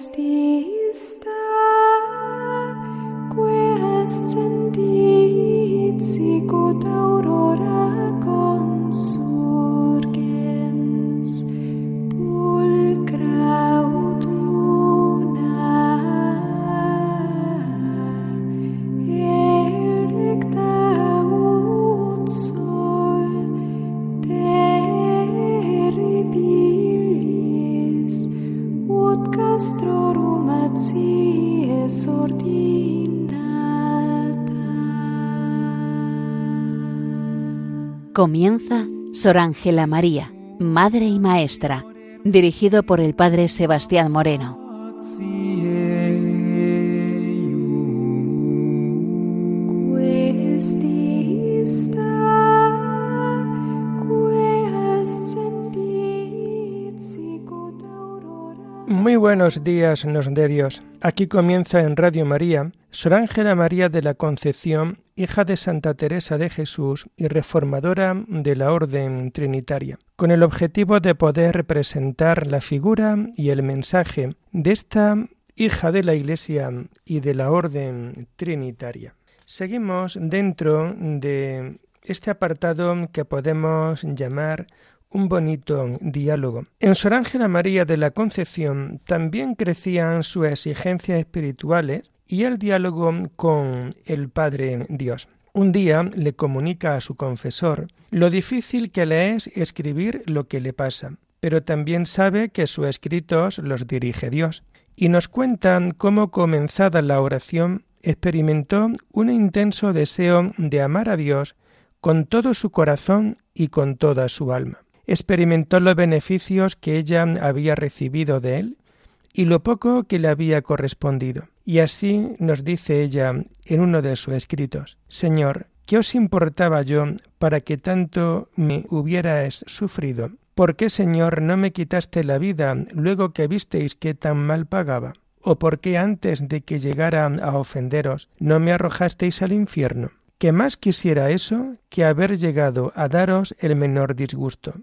Christi. Comienza Sor Ángela María, Madre y Maestra, dirigido por el Padre Sebastián Moreno. Muy buenos días, nos de Dios. Aquí comienza en Radio María Sor Ángela María de la Concepción hija de Santa Teresa de Jesús y reformadora de la Orden Trinitaria, con el objetivo de poder representar la figura y el mensaje de esta hija de la Iglesia y de la Orden Trinitaria. Seguimos dentro de este apartado que podemos llamar un bonito diálogo. En Sor Ángela María de la Concepción también crecían sus exigencias espirituales y el diálogo con el Padre Dios. Un día le comunica a su confesor lo difícil que le es escribir lo que le pasa, pero también sabe que sus escritos los dirige Dios, y nos cuentan cómo comenzada la oración experimentó un intenso deseo de amar a Dios con todo su corazón y con toda su alma. Experimentó los beneficios que ella había recibido de él y lo poco que le había correspondido. Y así nos dice ella en uno de sus escritos, Señor, ¿qué os importaba yo para que tanto me hubierais sufrido? ¿Por qué, Señor, no me quitaste la vida luego que visteis que tan mal pagaba? ¿O por qué antes de que llegara a ofenderos no me arrojasteis al infierno? ¿Qué más quisiera eso que haber llegado a daros el menor disgusto?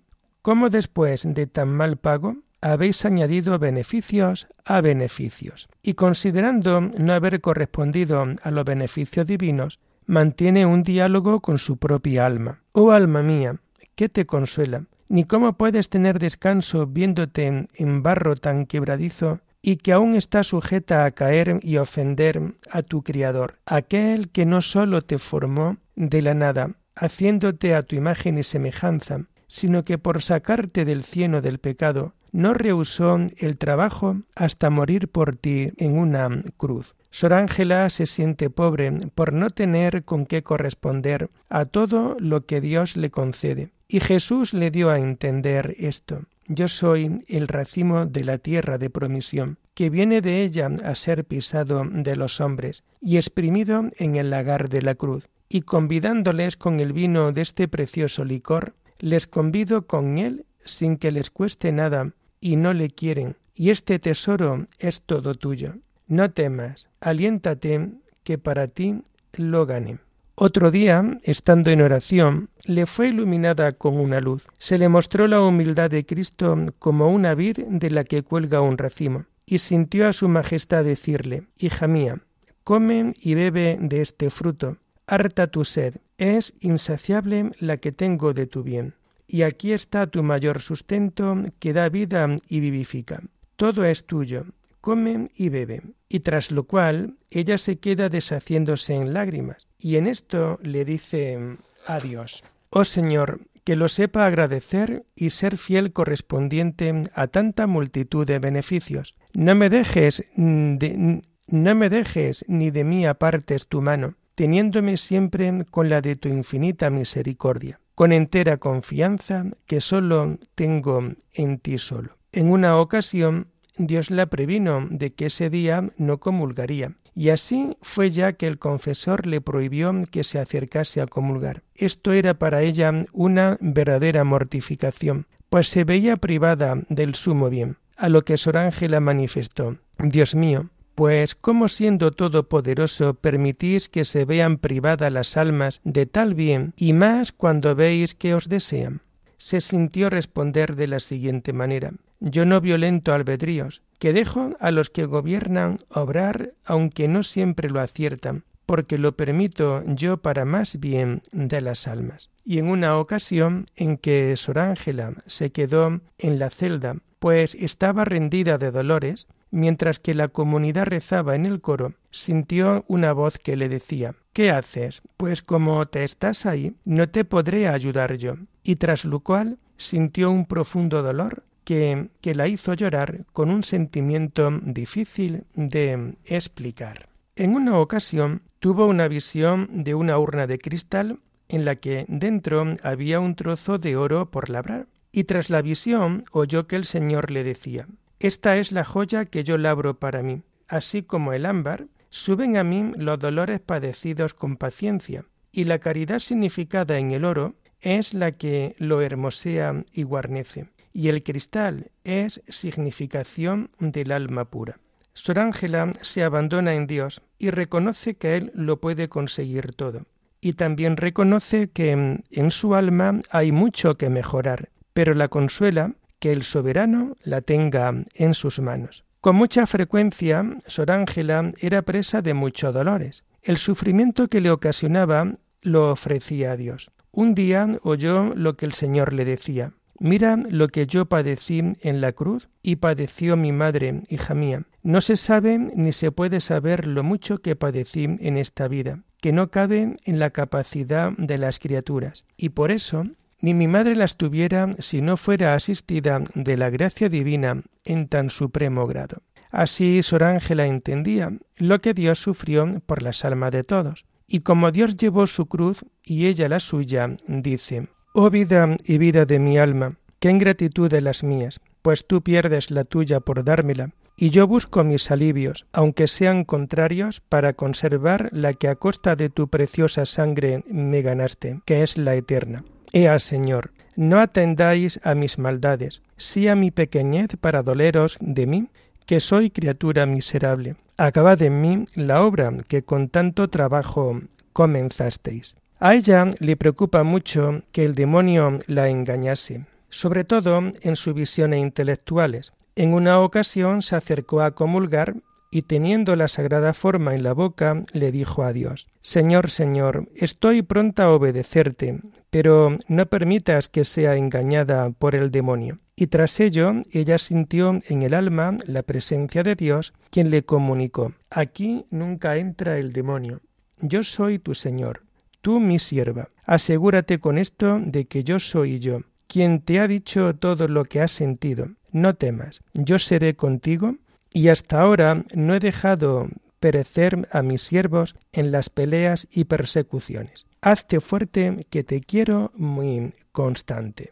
¿Cómo después de tan mal pago habéis añadido beneficios a beneficios. Y considerando no haber correspondido a los beneficios divinos, mantiene un diálogo con su propia alma. Oh alma mía, ¿qué te consuela? Ni cómo puedes tener descanso viéndote en barro tan quebradizo y que aún está sujeta a caer y ofender a tu Criador, aquel que no sólo te formó de la nada, haciéndote a tu imagen y semejanza, sino que por sacarte del cieno del pecado, no rehusó el trabajo hasta morir por ti en una cruz. Sor Ángela se siente pobre por no tener con qué corresponder a todo lo que Dios le concede. Y Jesús le dio a entender esto. Yo soy el racimo de la tierra de promisión, que viene de ella a ser pisado de los hombres y exprimido en el lagar de la cruz. Y convidándoles con el vino de este precioso licor, les convido con él sin que les cueste nada y no le quieren, y este tesoro es todo tuyo. No temas, aliéntate, que para ti lo gane. Otro día, estando en oración, le fue iluminada con una luz. Se le mostró la humildad de Cristo como una vid de la que cuelga un racimo, y sintió a su majestad decirle, Hija mía, come y bebe de este fruto, harta tu sed, es insaciable la que tengo de tu bien y aquí está tu mayor sustento que da vida y vivifica. Todo es tuyo, come y bebe. Y tras lo cual ella se queda deshaciéndose en lágrimas, y en esto le dice adiós. Oh Señor, que lo sepa agradecer y ser fiel correspondiente a tanta multitud de beneficios. No me dejes de, no me dejes ni de mí apartes tu mano, teniéndome siempre con la de tu infinita misericordia con entera confianza que sólo tengo en ti solo. En una ocasión Dios la previno de que ese día no comulgaría, y así fue ya que el confesor le prohibió que se acercase a comulgar. Esto era para ella una verdadera mortificación, pues se veía privada del sumo bien, a lo que Sor Ángela manifestó Dios mío, pues ¿cómo siendo todopoderoso permitís que se vean privadas las almas de tal bien, y más cuando veis que os desean? Se sintió responder de la siguiente manera Yo no violento albedríos, que dejo a los que gobiernan obrar aunque no siempre lo aciertan, porque lo permito yo para más bien de las almas. Y en una ocasión en que Sor Ángela se quedó en la celda, pues estaba rendida de dolores, mientras que la comunidad rezaba en el coro, sintió una voz que le decía ¿Qué haces? Pues como te estás ahí, no te podré ayudar yo. Y tras lo cual sintió un profundo dolor que, que la hizo llorar con un sentimiento difícil de explicar. En una ocasión tuvo una visión de una urna de cristal en la que dentro había un trozo de oro por labrar, y tras la visión oyó que el Señor le decía Esta es la joya que yo labro para mí, así como el ámbar, suben a mí los dolores padecidos con paciencia, y la caridad significada en el oro es la que lo hermosea y guarnece, y el cristal es significación del alma pura. Sor Ángela se abandona en Dios y reconoce que Él lo puede conseguir todo. Y también reconoce que en su alma hay mucho que mejorar, pero la consuela que el soberano la tenga en sus manos. Con mucha frecuencia, Sor Ángela era presa de muchos dolores. El sufrimiento que le ocasionaba lo ofrecía a Dios. Un día oyó lo que el Señor le decía. Mira lo que yo padecí en la cruz y padeció mi madre, hija mía. No se sabe ni se puede saber lo mucho que padecí en esta vida, que no cabe en la capacidad de las criaturas. Y por eso ni mi madre las tuviera si no fuera asistida de la gracia divina en tan supremo grado. Así Sor Ángela entendía lo que Dios sufrió por las almas de todos. Y como Dios llevó su cruz y ella la suya, dice, Oh vida y vida de mi alma, qué ingratitud de las mías, pues tú pierdes la tuya por dármela, y yo busco mis alivios, aunque sean contrarios, para conservar la que a costa de tu preciosa sangre me ganaste, que es la eterna. Ea, Señor, no atendáis a mis maldades, sí a mi pequeñez para doleros de mí, que soy criatura miserable. Acabad en mí la obra que con tanto trabajo comenzasteis. A ella le preocupa mucho que el demonio la engañase, sobre todo en sus visiones intelectuales. En una ocasión se acercó a comulgar y teniendo la sagrada forma en la boca, le dijo a Dios Señor, Señor, estoy pronta a obedecerte, pero no permitas que sea engañada por el demonio. Y tras ello, ella sintió en el alma la presencia de Dios, quien le comunicó Aquí nunca entra el demonio. Yo soy tu Señor tú mi sierva. Asegúrate con esto de que yo soy yo, quien te ha dicho todo lo que has sentido. No temas, yo seré contigo, y hasta ahora no he dejado perecer a mis siervos en las peleas y persecuciones. Hazte fuerte, que te quiero muy constante.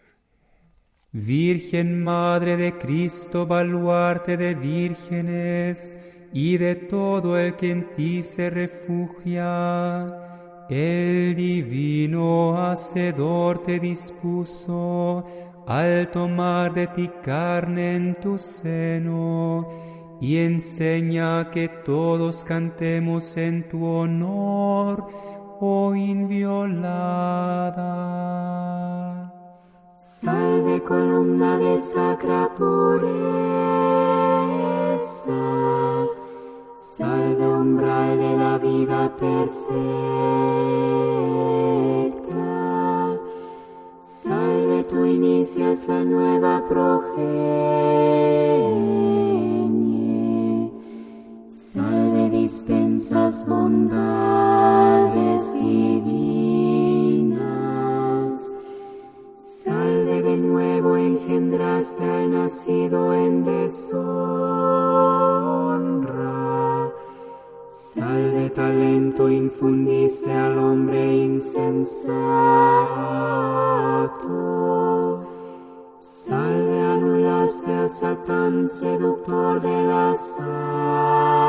Virgen Madre de Cristo, baluarte de vírgenes y de todo el que en ti se refugia el divino Hacedor te dispuso al tomar de ti carne en tu seno y enseña que todos cantemos en tu honor, oh inviolada. Salve columna de sacra pureza Salve umbral de la vida perfecta. Salve tú inicias la nueva progenie. Salve dispensas bondades divinas. Salve de nuevo engendraste al nacido en deshonra. Salve talento infundiste al hombre insensato. Salve anulaste a Satán, seductor de las almas.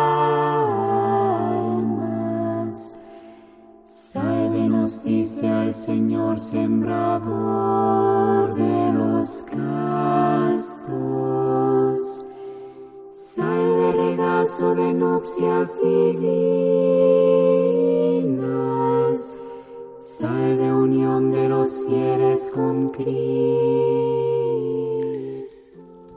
Al Señor, sembrador de los castos Salve regazo de nupcias divinas, salve unión de los fieles con Cristo.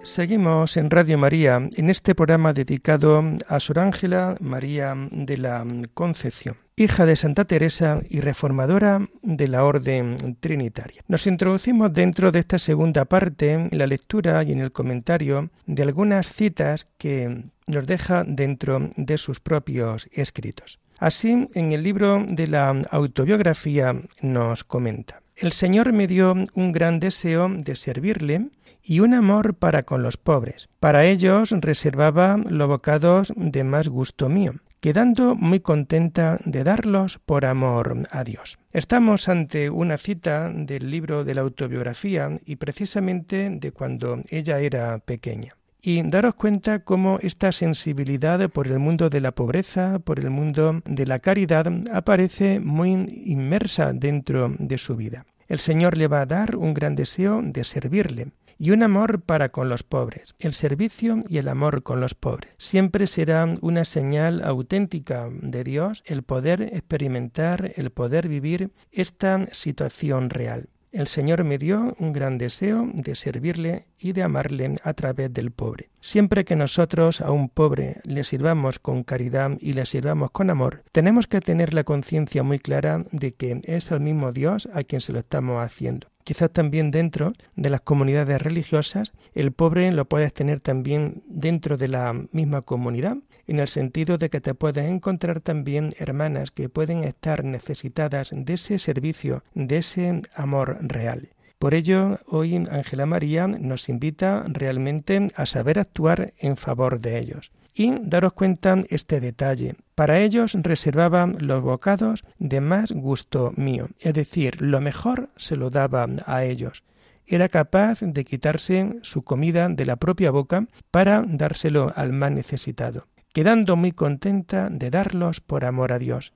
Seguimos en Radio María en este programa dedicado a Sor Ángela María de la Concepción, hija de Santa Teresa y reformadora de la Orden Trinitaria. Nos introducimos dentro de esta segunda parte en la lectura y en el comentario de algunas citas que nos deja dentro de sus propios escritos. Así, en el libro de la autobiografía nos comenta. El Señor me dio un gran deseo de servirle y un amor para con los pobres. Para ellos reservaba los bocados de más gusto mío, quedando muy contenta de darlos por amor a Dios. Estamos ante una cita del libro de la autobiografía y precisamente de cuando ella era pequeña. Y daros cuenta cómo esta sensibilidad por el mundo de la pobreza, por el mundo de la caridad, aparece muy inmersa dentro de su vida. El Señor le va a dar un gran deseo de servirle y un amor para con los pobres. El servicio y el amor con los pobres. Siempre será una señal auténtica de Dios el poder experimentar, el poder vivir esta situación real. El Señor me dio un gran deseo de servirle y de amarle a través del pobre. Siempre que nosotros a un pobre le sirvamos con caridad y le sirvamos con amor, tenemos que tener la conciencia muy clara de que es el mismo Dios a quien se lo estamos haciendo. Quizás también dentro de las comunidades religiosas, el pobre lo puedes tener también dentro de la misma comunidad, en el sentido de que te puedes encontrar también hermanas que pueden estar necesitadas de ese servicio, de ese amor real. Por ello, hoy Ángela María nos invita realmente a saber actuar en favor de ellos. Y daros cuenta este detalle. Para ellos reservaban los bocados de más gusto mío, es decir, lo mejor se lo daba a ellos. Era capaz de quitarse su comida de la propia boca para dárselo al más necesitado, quedando muy contenta de darlos por amor a Dios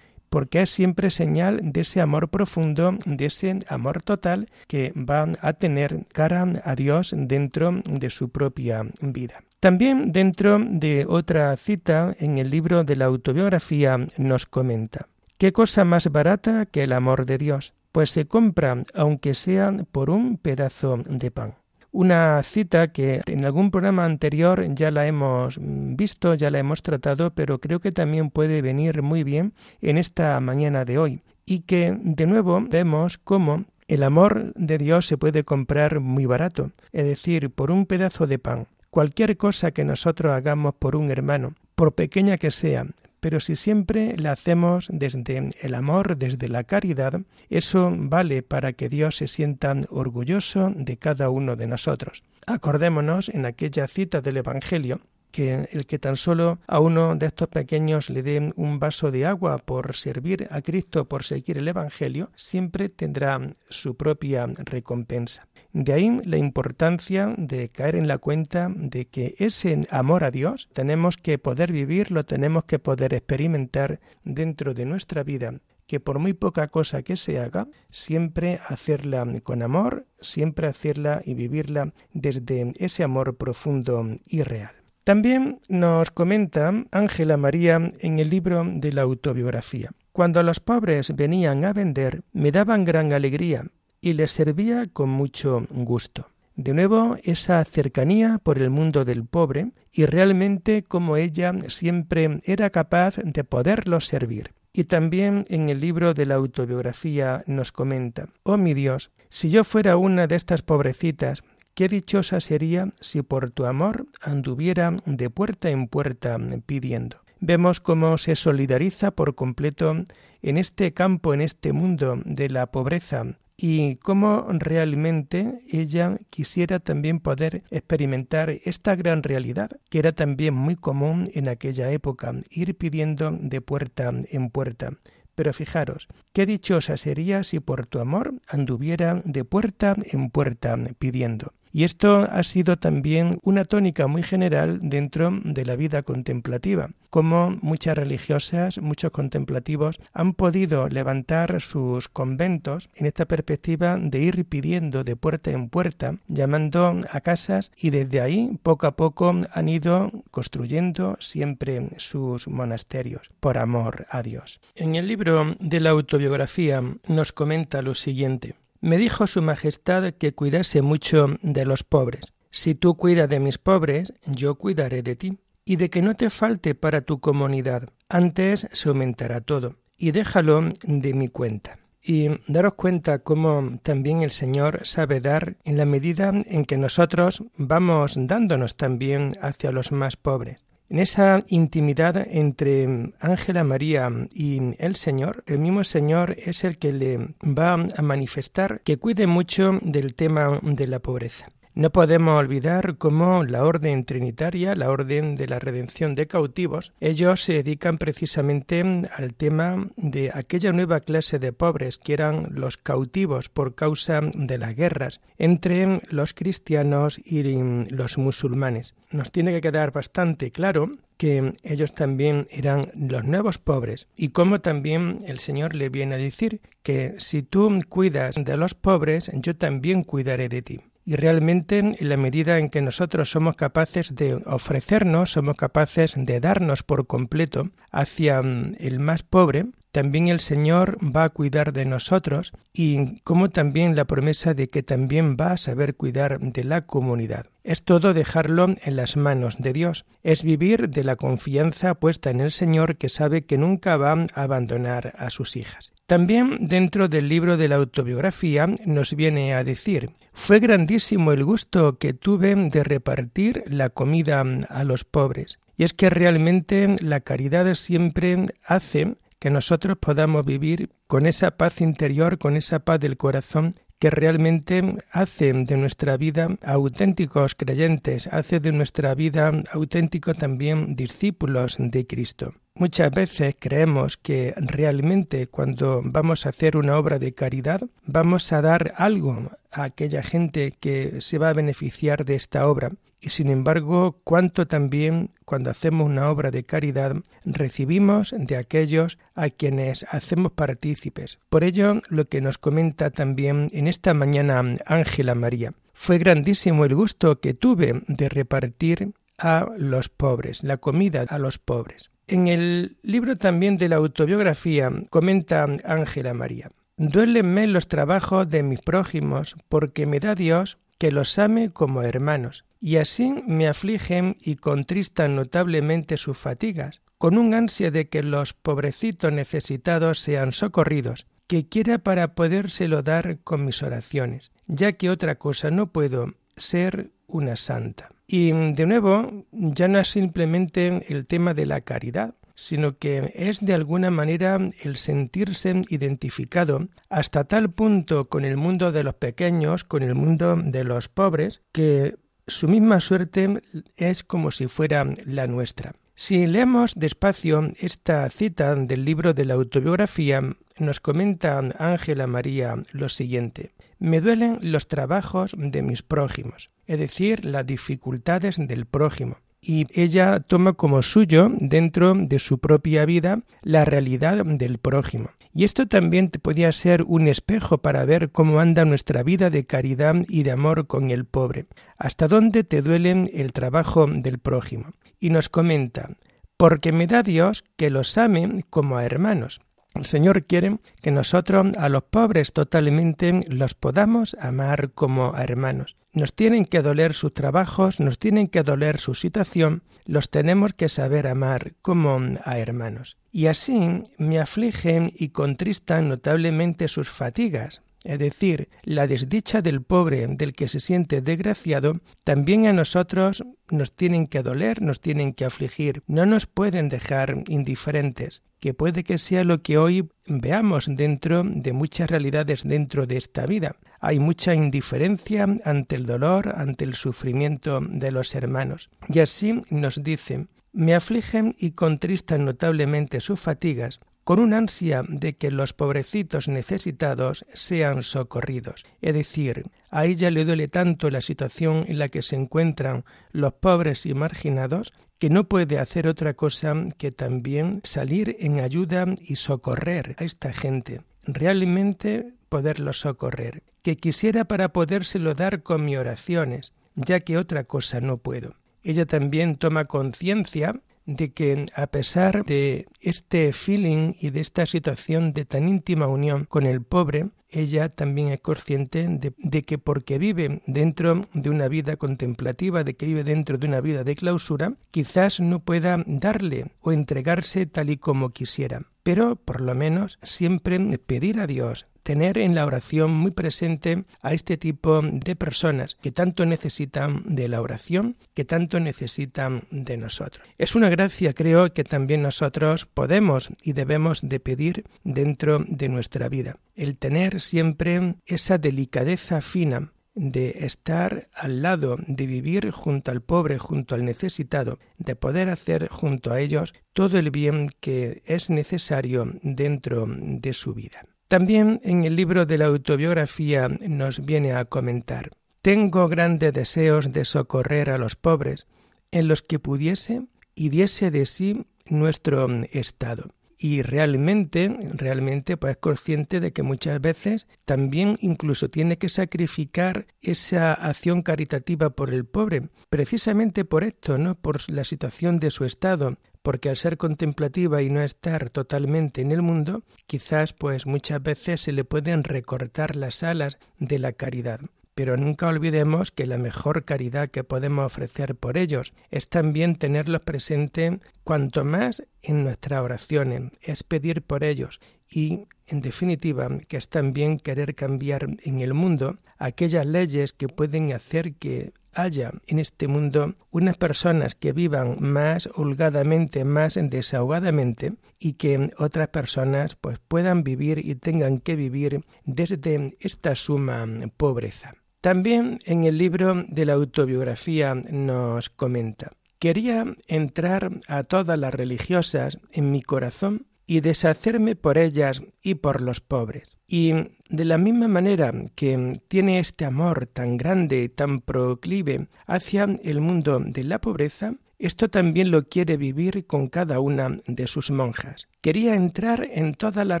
porque es siempre señal de ese amor profundo, de ese amor total que va a tener cara a Dios dentro de su propia vida. También dentro de otra cita en el libro de la autobiografía nos comenta, ¿qué cosa más barata que el amor de Dios? Pues se compra aunque sea por un pedazo de pan. Una cita que en algún programa anterior ya la hemos visto, ya la hemos tratado, pero creo que también puede venir muy bien en esta mañana de hoy y que de nuevo vemos cómo el amor de Dios se puede comprar muy barato, es decir, por un pedazo de pan. Cualquier cosa que nosotros hagamos por un hermano, por pequeña que sea, pero si siempre la hacemos desde el amor, desde la caridad, eso vale para que Dios se sienta orgulloso de cada uno de nosotros. Acordémonos en aquella cita del Evangelio que el que tan solo a uno de estos pequeños le den un vaso de agua por servir a Cristo, por seguir el Evangelio, siempre tendrá su propia recompensa. De ahí la importancia de caer en la cuenta de que ese amor a Dios tenemos que poder vivirlo, tenemos que poder experimentar dentro de nuestra vida que por muy poca cosa que se haga, siempre hacerla con amor, siempre hacerla y vivirla desde ese amor profundo y real. También nos comenta Ángela María en el libro de la autobiografía. Cuando los pobres venían a vender, me daban gran alegría y les servía con mucho gusto. De nuevo, esa cercanía por el mundo del pobre y realmente como ella siempre era capaz de poderlos servir. Y también en el libro de la autobiografía nos comenta, Oh mi Dios, si yo fuera una de estas pobrecitas Qué dichosa sería si por tu amor anduviera de puerta en puerta pidiendo. Vemos cómo se solidariza por completo en este campo, en este mundo de la pobreza, y cómo realmente ella quisiera también poder experimentar esta gran realidad, que era también muy común en aquella época, ir pidiendo de puerta en puerta. Pero fijaros, qué dichosa sería si por tu amor anduviera de puerta en puerta pidiendo. Y esto ha sido también una tónica muy general dentro de la vida contemplativa, como muchas religiosas, muchos contemplativos han podido levantar sus conventos en esta perspectiva de ir pidiendo de puerta en puerta, llamando a casas y desde ahí poco a poco han ido construyendo siempre sus monasterios por amor a Dios. En el libro de la autobiografía nos comenta lo siguiente. Me dijo Su Majestad que cuidase mucho de los pobres. Si tú cuidas de mis pobres, yo cuidaré de ti, y de que no te falte para tu comunidad. Antes se aumentará todo, y déjalo de mi cuenta. Y daros cuenta cómo también el Señor sabe dar en la medida en que nosotros vamos dándonos también hacia los más pobres. En esa intimidad entre Ángela María y el Señor, el mismo Señor es el que le va a manifestar que cuide mucho del tema de la pobreza. No podemos olvidar cómo la orden trinitaria, la orden de la redención de cautivos, ellos se dedican precisamente al tema de aquella nueva clase de pobres que eran los cautivos por causa de las guerras entre los cristianos y los musulmanes. Nos tiene que quedar bastante claro que ellos también eran los nuevos pobres y como también el Señor le viene a decir que si tú cuidas de los pobres, yo también cuidaré de ti. Y realmente en la medida en que nosotros somos capaces de ofrecernos, somos capaces de darnos por completo hacia mm, el más pobre, también el Señor va a cuidar de nosotros y como también la promesa de que también va a saber cuidar de la comunidad. Es todo dejarlo en las manos de Dios, es vivir de la confianza puesta en el Señor que sabe que nunca va a abandonar a sus hijas. También dentro del libro de la autobiografía nos viene a decir, fue grandísimo el gusto que tuve de repartir la comida a los pobres. Y es que realmente la caridad siempre hace que nosotros podamos vivir con esa paz interior, con esa paz del corazón que realmente hace de nuestra vida auténticos creyentes, hace de nuestra vida auténticos también discípulos de Cristo. Muchas veces creemos que realmente cuando vamos a hacer una obra de caridad vamos a dar algo a aquella gente que se va a beneficiar de esta obra. Y sin embargo, cuánto también cuando hacemos una obra de caridad recibimos de aquellos a quienes hacemos partícipes. Por ello, lo que nos comenta también en esta mañana Ángela María. Fue grandísimo el gusto que tuve de repartir a los pobres, la comida a los pobres. En el libro también de la autobiografía comenta Ángela María, Duélenme los trabajos de mis prójimos, porque me da Dios que los ame como hermanos, y así me afligen y contristan notablemente sus fatigas, con un ansia de que los pobrecitos necesitados sean socorridos, que quiera para podérselo dar con mis oraciones, ya que otra cosa no puedo ser una santa. Y de nuevo, ya no es simplemente el tema de la caridad, sino que es de alguna manera el sentirse identificado hasta tal punto con el mundo de los pequeños, con el mundo de los pobres, que su misma suerte es como si fuera la nuestra. Si leemos despacio esta cita del libro de la autobiografía, nos comenta Ángela María lo siguiente. Me duelen los trabajos de mis prójimos, es decir, las dificultades del prójimo. Y ella toma como suyo, dentro de su propia vida, la realidad del prójimo. Y esto también podía ser un espejo para ver cómo anda nuestra vida de caridad y de amor con el pobre. ¿Hasta dónde te duele el trabajo del prójimo? Y nos comenta, porque me da Dios que los ame como a hermanos. El Señor quiere que nosotros a los pobres totalmente los podamos amar como a hermanos. Nos tienen que doler sus trabajos, nos tienen que doler su situación, los tenemos que saber amar como a hermanos. Y así me afligen y contristan notablemente sus fatigas, es decir, la desdicha del pobre, del que se siente desgraciado, también a nosotros nos tienen que doler, nos tienen que afligir, no nos pueden dejar indiferentes, que puede que sea lo que hoy veamos dentro de muchas realidades dentro de esta vida. Hay mucha indiferencia ante el dolor, ante el sufrimiento de los hermanos. Y así nos dice, me afligen y contristan notablemente sus fatigas, con un ansia de que los pobrecitos necesitados sean socorridos. Es decir, a ella le duele tanto la situación en la que se encuentran los pobres y marginados que no puede hacer otra cosa que también salir en ayuda y socorrer a esta gente. Realmente poderlos socorrer. Que quisiera para podérselo dar con mis oraciones, ya que otra cosa no puedo. Ella también toma conciencia de que a pesar de este feeling y de esta situación de tan íntima unión con el pobre, ella también es consciente de, que porque vive dentro de una vida contemplativa, de que vive dentro de una vida de clausura, quizás no pueda darle o entregarse tal y como quisiera. Pero por lo menos siempre pedir a Dios tener en la oración muy presente a este tipo de personas que tanto necesitan de la oración, que tanto necesitan de nosotros. Es una gracia, creo, que también nosotros podemos y debemos de pedir dentro de nuestra vida. El tener siempre esa delicadeza fina de estar al lado, de vivir junto al pobre, junto al necesitado, de poder hacer junto a ellos todo el bien que es necesario dentro de su vida. También en el libro de la autobiografía nos viene a comentar Tengo grandes deseos de socorrer a los pobres, en los que pudiese y diese de sí nuestro estado. Y realmente, realmente, pues es consciente de que muchas veces también incluso tiene que sacrificar esa acción caritativa por el pobre, precisamente por esto, ¿no? Por la situación de su estado, porque al ser contemplativa y no estar totalmente en el mundo, quizás pues muchas veces se le pueden recortar las alas de la caridad. Pero nunca olvidemos que la mejor caridad que podemos ofrecer por ellos es también tenerlos presente cuanto más en nuestras oraciones, es pedir por ellos y, en definitiva, que es también querer cambiar en el mundo aquellas leyes que pueden hacer que haya en este mundo unas personas que vivan más holgadamente, más desahogadamente y que otras personas pues puedan vivir y tengan que vivir desde esta suma pobreza. También en el libro de la autobiografía nos comenta, quería entrar a todas las religiosas en mi corazón y deshacerme por ellas y por los pobres. Y de la misma manera que tiene este amor tan grande tan proclive hacia el mundo de la pobreza, esto también lo quiere vivir con cada una de sus monjas. Quería entrar en todas las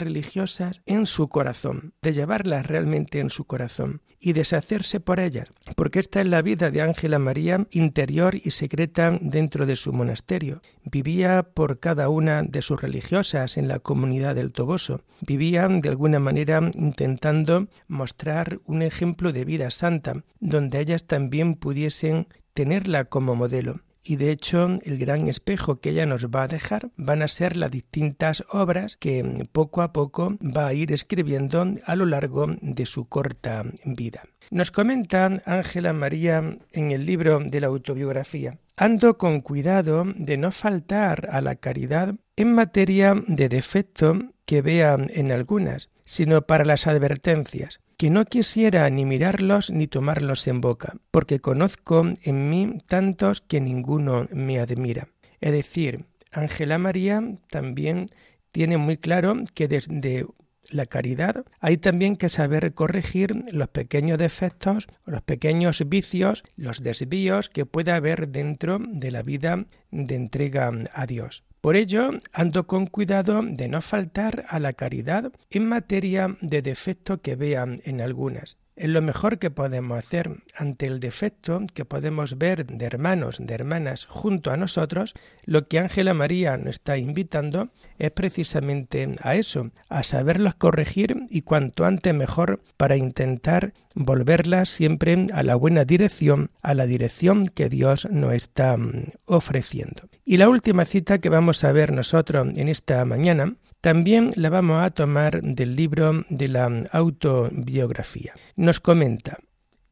religiosas en su corazón, de llevarlas realmente en su corazón y deshacerse por ellas, porque esta es la vida de Ángela María interior y secreta dentro de su monasterio. Vivía por cada una de sus religiosas en la comunidad del Toboso. Vivía de alguna manera intentando mostrar un ejemplo de vida santa, donde ellas también pudiesen tenerla como modelo y de hecho el gran espejo que ella nos va a dejar van a ser las distintas obras que poco a poco va a ir escribiendo a lo largo de su corta vida. Nos comenta Ángela María en el libro de la autobiografía. Ando con cuidado de no faltar a la caridad en materia de defecto que vea en algunas, sino para las advertencias, que no quisiera ni mirarlos ni tomarlos en boca, porque conozco en mí tantos que ninguno me admira. Es decir, Ángela María también tiene muy claro que desde la caridad hay también que saber corregir los pequeños defectos, los pequeños vicios, los desvíos que pueda haber dentro de la vida de entrega a Dios. Por ello, ando con cuidado de no faltar a la caridad en materia de defecto que vean en algunas. Es lo mejor que podemos hacer ante el defecto que podemos ver de hermanos, de hermanas junto a nosotros, lo que Ángela María nos está invitando es precisamente a eso, a saberlos corregir y cuanto antes mejor para intentar volverlas siempre a la buena dirección, a la dirección que Dios nos está mm, ofreciendo. Y la última cita que vamos a ver nosotros en esta mañana también la vamos a tomar del libro de la autobiografía. Nos comenta,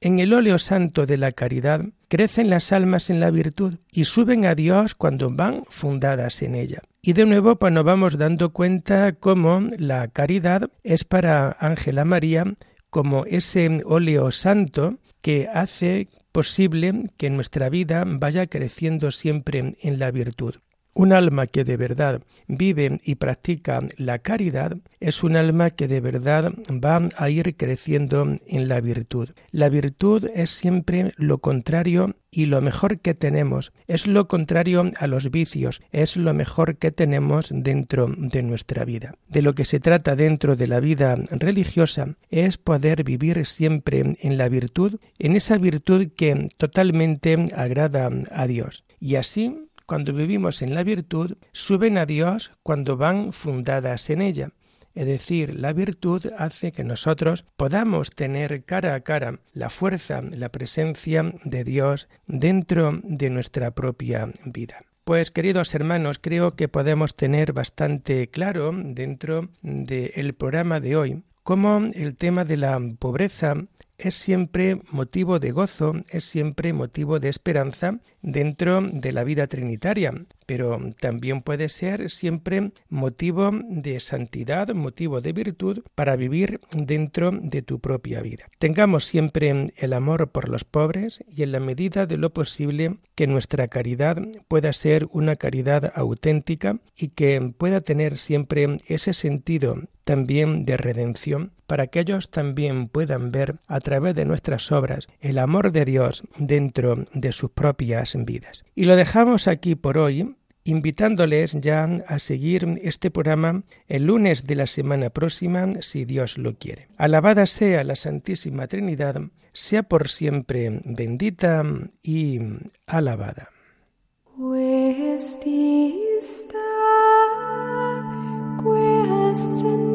en el óleo santo de la caridad crecen las almas en la virtud y suben a Dios cuando van fundadas en ella. Y de nuevo pues nos vamos dando cuenta cómo la caridad es para Ángela María como ese óleo santo que hace posible que nuestra vida vaya creciendo siempre en la virtud. Un alma que de verdad vive y practica la caridad es un alma que de verdad va a ir creciendo en la virtud. La virtud es siempre lo contrario y lo mejor que tenemos, es lo contrario a los vicios, es lo mejor que tenemos dentro de nuestra vida. De lo que se trata dentro de la vida religiosa es poder vivir siempre en la virtud, en esa virtud que totalmente agrada a Dios. Y así cuando vivimos en la virtud suben a Dios cuando van fundadas en ella. Es decir, la virtud hace que nosotros podamos tener cara a cara la fuerza, la presencia de Dios dentro de nuestra propia vida. Pues queridos hermanos, creo que podemos tener bastante claro dentro del programa de hoy cómo el tema de la pobreza es siempre motivo de gozo, es siempre motivo de esperanza dentro de la vida trinitaria, pero también puede ser siempre motivo de santidad, motivo de virtud para vivir dentro de tu propia vida. Tengamos siempre el amor por los pobres y en la medida de lo posible que nuestra caridad pueda ser una caridad auténtica y que pueda tener siempre ese sentido también de redención para que ellos también puedan ver a través de nuestras obras el amor de Dios dentro de sus propias vidas. Y lo dejamos aquí por hoy invitándoles ya a seguir este programa el lunes de la semana próxima, si Dios lo quiere. Alabada sea la Santísima Trinidad, sea por siempre bendita y alabada. Han